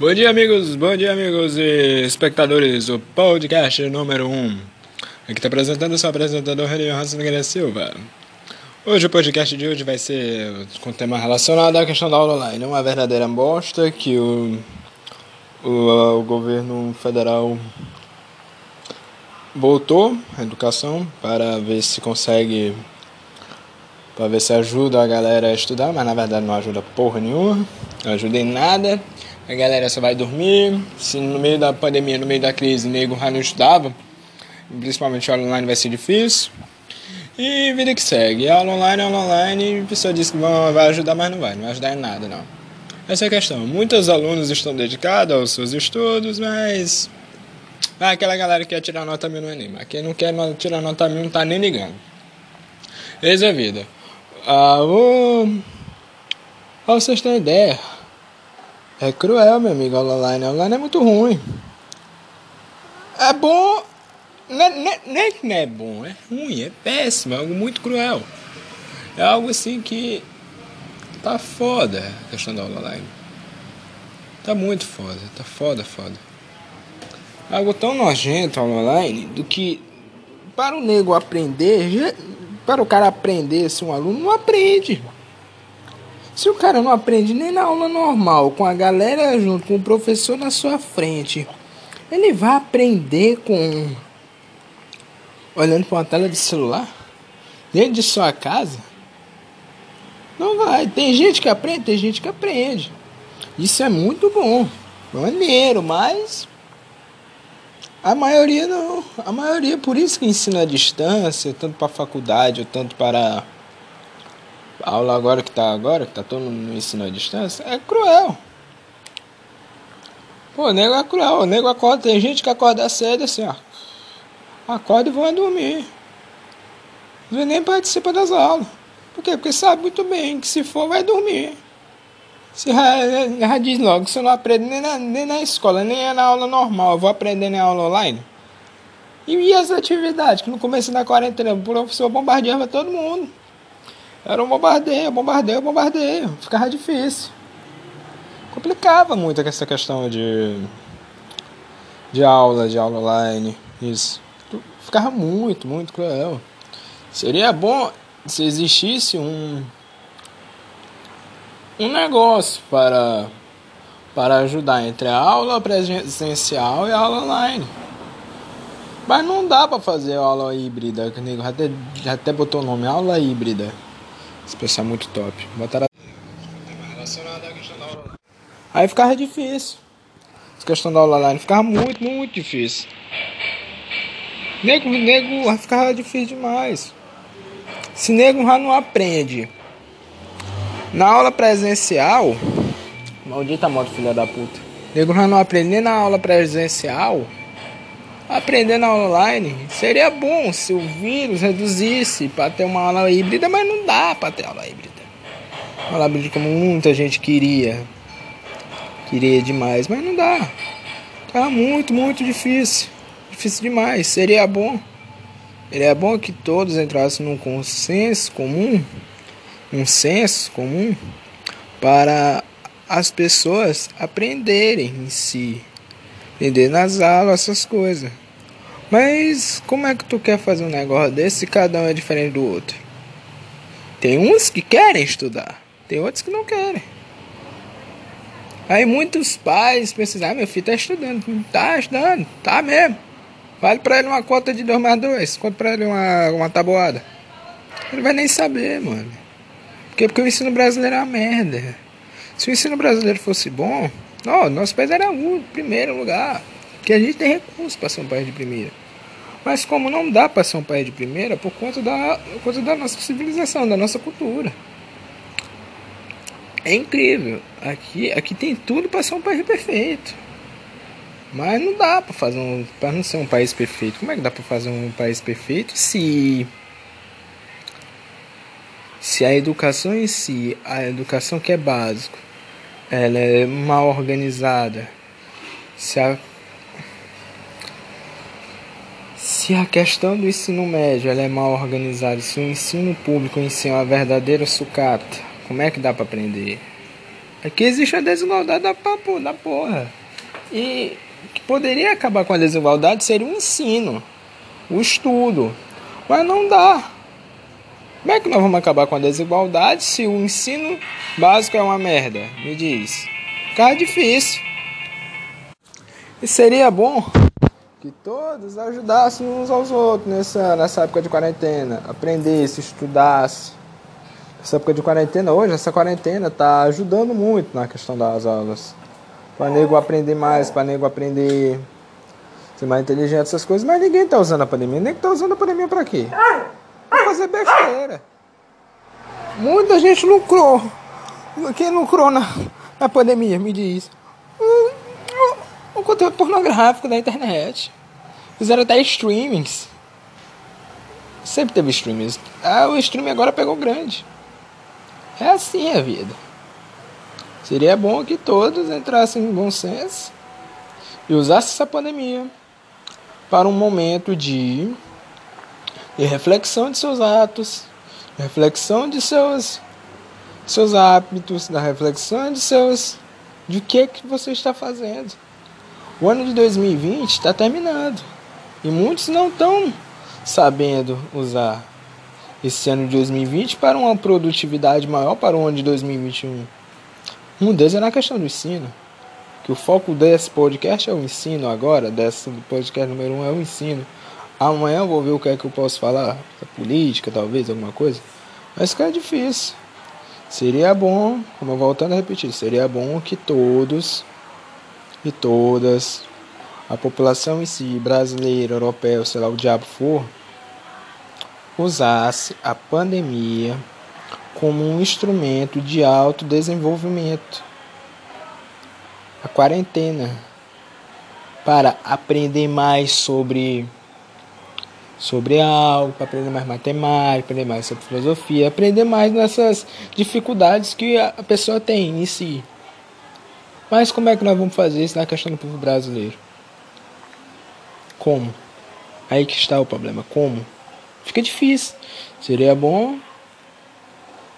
Bom dia, amigos, bom dia, amigos e espectadores do podcast número 1. Um. Aqui está apresentando o seu apresentador, Renan Hansen Nogueira Silva. Hoje, o podcast de hoje vai ser com tema relacionado à questão da aula online. Uma verdadeira bosta que o, o, o governo federal voltou à educação para ver se consegue para ver se ajuda a galera a estudar, mas na verdade não ajuda porra nenhuma, não ajuda em nada. A galera só vai dormir. Se no meio da pandemia, no meio da crise, o nego já não estudava, principalmente aula online vai ser difícil. E vida que segue. Aula online, aula online, a pessoa diz que vai ajudar, mas não vai, não vai ajudar em nada não. Essa é a questão. Muitos alunos estão dedicados aos seus estudos, mas ah, aquela galera que quer tirar nota mil não anima. Quem não quer tirar nota mil não tá nem ligando. Eis a vida. Ah, vou... Pra vocês terem ideia. É cruel, meu amigo, aula online. A online é muito ruim. É bom. Não, é, não é bom, é ruim, é péssimo, é algo muito cruel. É algo assim que. Tá foda a questão da aula online. Tá muito foda, tá foda, foda. Algo tão nojento a aula online do que para o nego aprender, para o cara aprender se um aluno não aprende. Se o cara não aprende nem na aula normal, com a galera junto, com o professor na sua frente, ele vai aprender com olhando para uma tela de celular dentro de sua casa? Não vai. Tem gente que aprende, tem gente que aprende. Isso é muito bom, maneiro, mas a maioria não. A maioria, por isso que ensina à distância, tanto para faculdade ou tanto para a aula agora que tá agora, que tá todo no ensino à distância, é cruel. Pô, o nego é cruel, o nego acorda, tem gente que acorda cedo assim, ó. Acorda e vai dormir. Não nem participa das aulas. Por quê? Porque sabe muito bem que se for vai dormir. Se já, diz logo, você não aprende nem na, nem na escola, nem na aula normal, eu vou aprender na aula online. E, e as atividades, que no começo da quarentena o professor bombardeava todo mundo. Era um bombardeio, bombardeio, bombardeio. Ficava difícil. Complicava muito essa questão de, de aula, de aula online. Isso. Ficava muito, muito cruel. Seria bom se existisse um, um negócio para, para ajudar entre a aula presencial e a aula online. Mas não dá para fazer aula híbrida, que nego até, até botou o nome aula híbrida. Esse pessoal é muito top. Botaram Aí ficava difícil. Essa questão da aula online ficava muito, muito difícil. Nego, nego ficava difícil demais. Se nego já não aprende na aula presencial, maldita moto filha da puta. Nego já não aprende nem na aula presencial aula online. Seria bom se o vírus reduzisse para ter uma aula híbrida, mas não dá para ter aula híbrida. Uma aula híbrida como muita gente queria. Queria demais, mas não dá. Tá muito, muito difícil. Difícil demais. Seria bom. Seria bom que todos entrassem num consenso comum, um senso comum, para as pessoas aprenderem em si aprender nas aulas, essas coisas. Mas como é que tu quer fazer um negócio desse se cada um é diferente do outro? Tem uns que querem estudar, tem outros que não querem. Aí muitos pais pensam, ah, meu filho tá estudando, tá estudando, tá mesmo. Vale pra ele uma conta de 2 mais 2, conta pra ele uma, uma tabuada. Ele vai nem saber, mano. Porque, porque o ensino brasileiro é uma merda. Se o ensino brasileiro fosse bom, Oh, nosso país era o primeiro lugar. Que a gente tem recursos para ser um país de primeira. Mas como não dá para ser um país de primeira por conta da, por conta da nossa civilização, da nossa cultura. É incrível. Aqui, aqui tem tudo para ser um país perfeito. Mas não dá para fazer um, para não ser um país perfeito. Como é que dá para fazer um país perfeito se se a educação em si, a educação que é básico, ela é mal organizada, se a, se a questão do ensino médio ela é mal organizada, se o ensino público em si é uma verdadeira sucata, como é que dá para aprender? Aqui existe a desigualdade da, papo, da porra. E que poderia acabar com a desigualdade seria o ensino, o estudo. Mas não dá. Como é que nós vamos acabar com a desigualdade se o ensino básico é uma merda? Me diz. Fica difícil. E seria bom que todos ajudassem uns aos outros nessa, nessa época de quarentena. Aprendesse, estudasse. Essa época de quarentena, hoje, essa quarentena tá ajudando muito na questão das aulas. Para nego aprender mais, para nego aprender ser mais inteligente, essas coisas. Mas ninguém tá usando a pandemia. Nem que tá usando a pandemia para quê? Fazer besteira. Muita gente lucrou. Quem lucrou na, na pandemia, me diz. O conteúdo pornográfico da internet. Fizeram até streamings. Sempre teve streamings. Ah, o streaming agora pegou grande. É assim a vida. Seria bom que todos entrassem em bom senso e usassem essa pandemia para um momento de, de reflexão de seus atos, reflexão de seus seus hábitos, da reflexão de seus de que que você está fazendo. O ano de 2020 está terminando e muitos não estão sabendo usar esse ano de 2020 para uma produtividade maior para o ano de 2021. Um deles é na questão do ensino. Que o foco desse podcast é o ensino agora, desse podcast número um é o ensino. Amanhã eu vou ver o que é que eu posso falar, política, talvez, alguma coisa. Mas que é difícil. Seria bom, como voltando a repetir, seria bom que todos e todas, a população em si, brasileira, europeia, sei lá o diabo for, usasse a pandemia como um instrumento de autodesenvolvimento. A quarentena para aprender mais sobre sobre algo, para aprender mais matemática, aprender mais sobre filosofia, aprender mais nessas dificuldades que a pessoa tem em si. Mas como é que nós vamos fazer isso na questão do povo brasileiro? Como? Aí que está o problema. Como? fica difícil. Seria bom,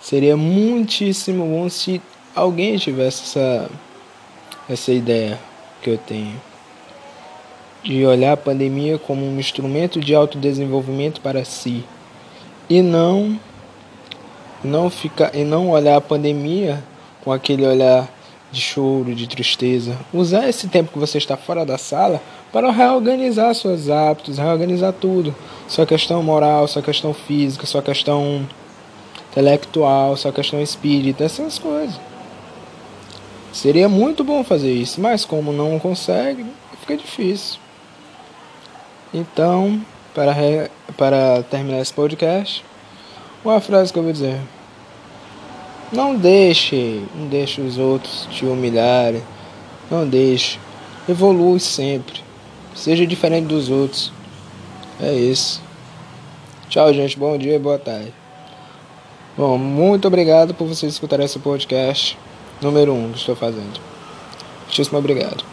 seria muitíssimo bom se alguém tivesse essa, essa ideia que eu tenho de olhar a pandemia como um instrumento de autodesenvolvimento para si e não não ficar e não olhar a pandemia com aquele olhar de choro, de tristeza. Usar esse tempo que você está fora da sala para reorganizar seus hábitos, reorganizar tudo. Sua questão moral, sua questão física, sua questão intelectual, sua questão espírita, essas coisas. Seria muito bom fazer isso, mas como não consegue, fica difícil. Então, para, re... para terminar esse podcast, uma frase que eu vou dizer. Não deixe, não deixe os outros te humilharem. Não deixe. Evolui sempre. Seja diferente dos outros. É isso. Tchau, gente. Bom dia e boa tarde. Bom, muito obrigado por vocês escutarem esse podcast número 1 um que estou fazendo. Muitíssimo obrigado.